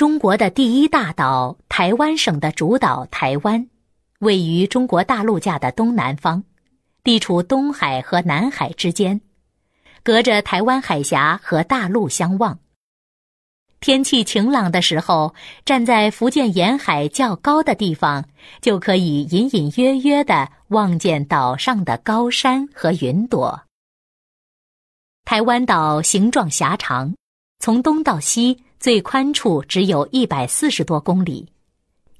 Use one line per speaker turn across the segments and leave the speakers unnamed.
中国的第一大岛台湾省的主岛台湾，位于中国大陆架的东南方，地处东海和南海之间，隔着台湾海峡和大陆相望。天气晴朗的时候，站在福建沿海较高的地方，就可以隐隐约约的望见岛上的高山和云朵。台湾岛形状狭长，从东到西最宽处只有一百四十多公里，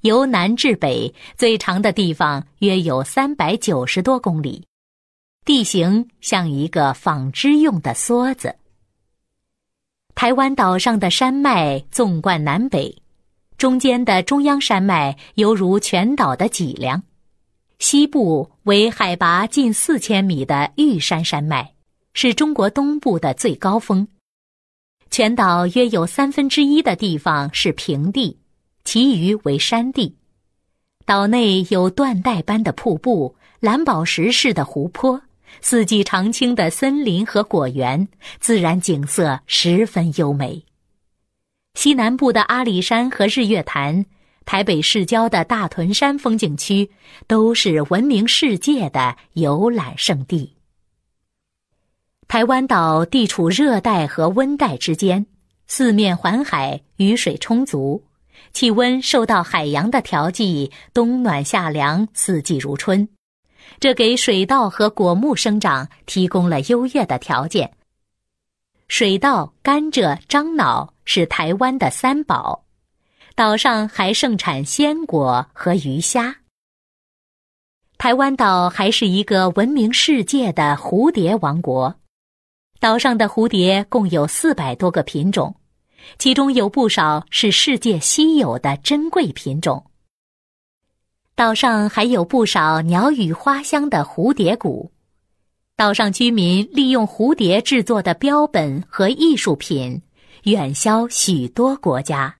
由南至北最长的地方约有三百九十多公里，地形像一个纺织用的梭子。台湾岛上的山脉纵贯南北，中间的中央山脉犹如全岛的脊梁，西部为海拔近四千米的玉山山脉，是中国东部的最高峰。全岛约有三分之一的地方是平地，其余为山地。岛内有缎带般的瀑布、蓝宝石似的湖泊。四季常青的森林和果园，自然景色十分优美。西南部的阿里山和日月潭，台北市郊的大屯山风景区，都是闻名世界的游览胜地。台湾岛地处热带和温带之间，四面环海，雨水充足，气温受到海洋的调剂，冬暖夏凉，四季如春。这给水稻和果木生长提供了优越的条件。水稻、甘蔗、樟脑是台湾的三宝，岛上还盛产鲜果和鱼虾。台湾岛还是一个闻名世界的蝴蝶王国，岛上的蝴蝶共有四百多个品种，其中有不少是世界稀有的珍贵品种。岛上还有不少鸟语花香的蝴蝶谷，岛上居民利用蝴蝶制作的标本和艺术品，远销许多国家。